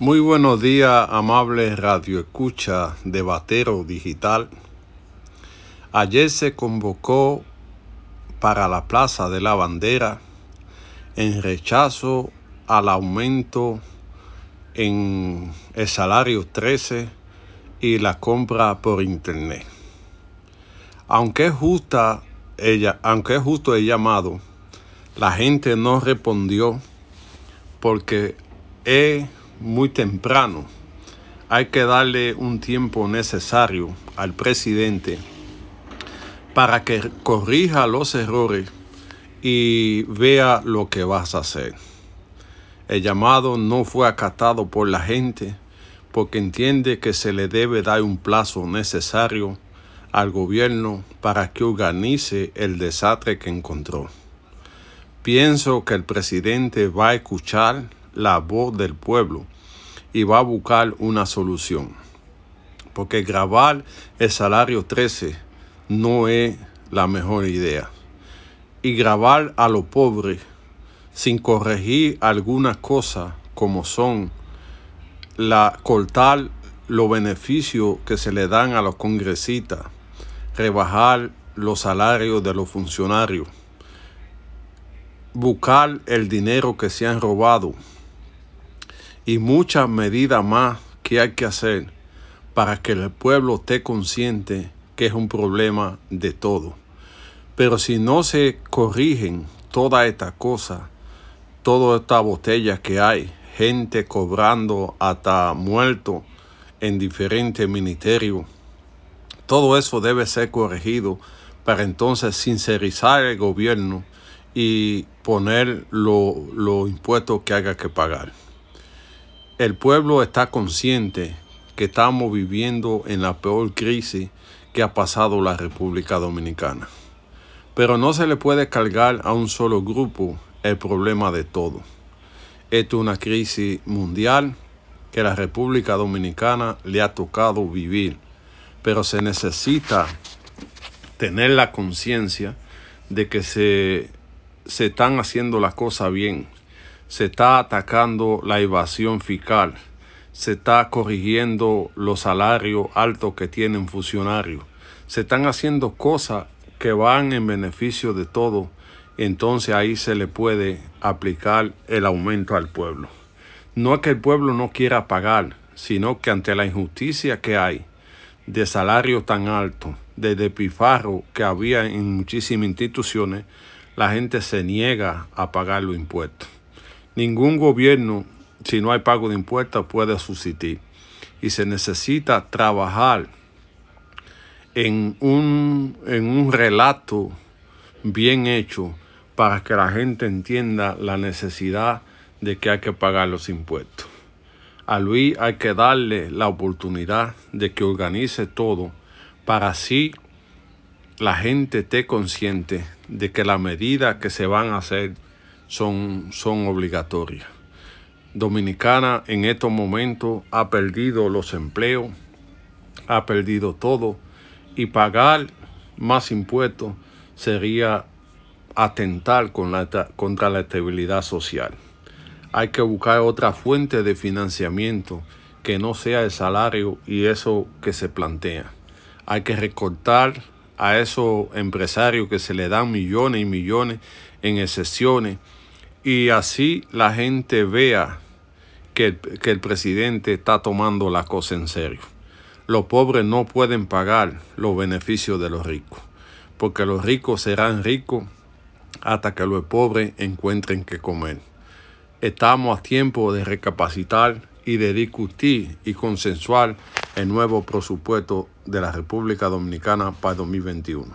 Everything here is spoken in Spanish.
Muy buenos días, amable radio escucha de Batero Digital. Ayer se convocó para la Plaza de la Bandera en rechazo al aumento en el salario 13 y la compra por internet. Aunque es justa ella, aunque es justo el llamado, la gente no respondió porque es muy temprano. Hay que darle un tiempo necesario al presidente para que corrija los errores y vea lo que vas a hacer. El llamado no fue acatado por la gente porque entiende que se le debe dar un plazo necesario al gobierno para que organice el desastre que encontró. Pienso que el presidente va a escuchar la voz del pueblo y va a buscar una solución. Porque grabar el salario 13 no es la mejor idea. Y grabar a los pobres sin corregir algunas cosas como son la cortar los beneficios que se le dan a los congresistas, rebajar los salarios de los funcionarios, buscar el dinero que se han robado y muchas medidas más que hay que hacer para que el pueblo esté consciente que es un problema de todo. Pero si no se corrigen todas estas cosas, todas estas botellas que hay, gente cobrando hasta muerto en diferentes ministerios, todo eso debe ser corregido para entonces sincerizar el gobierno y poner los lo impuestos que haya que pagar. El pueblo está consciente que estamos viviendo en la peor crisis que ha pasado la República Dominicana. Pero no se le puede cargar a un solo grupo el problema de todo. Esto es una crisis mundial que la República Dominicana le ha tocado vivir, pero se necesita tener la conciencia de que se, se están haciendo las cosas bien se está atacando la evasión fiscal, se está corrigiendo los salarios altos que tienen funcionarios, se están haciendo cosas que van en beneficio de todos, entonces ahí se le puede aplicar el aumento al pueblo. No es que el pueblo no quiera pagar, sino que ante la injusticia que hay de salario tan alto, de despifarro que había en muchísimas instituciones, la gente se niega a pagar los impuestos. Ningún gobierno, si no hay pago de impuestos, puede subsistir. Y se necesita trabajar en un, en un relato bien hecho para que la gente entienda la necesidad de que hay que pagar los impuestos. A Luis hay que darle la oportunidad de que organice todo para así la gente esté consciente de que las medidas que se van a hacer son, son obligatorias. Dominicana en estos momentos ha perdido los empleos, ha perdido todo y pagar más impuestos sería atentar contra la estabilidad social. Hay que buscar otra fuente de financiamiento que no sea el salario y eso que se plantea. Hay que recortar a esos empresarios que se le dan millones y millones en excepciones y así la gente vea que, que, el presidente está tomando la cosa en serio. Los pobres no pueden pagar los beneficios de los ricos, porque los ricos serán ricos hasta que los pobres encuentren que comer. Estamos a tiempo de recapacitar y de discutir y consensuar el nuevo presupuesto de la República Dominicana para 2021.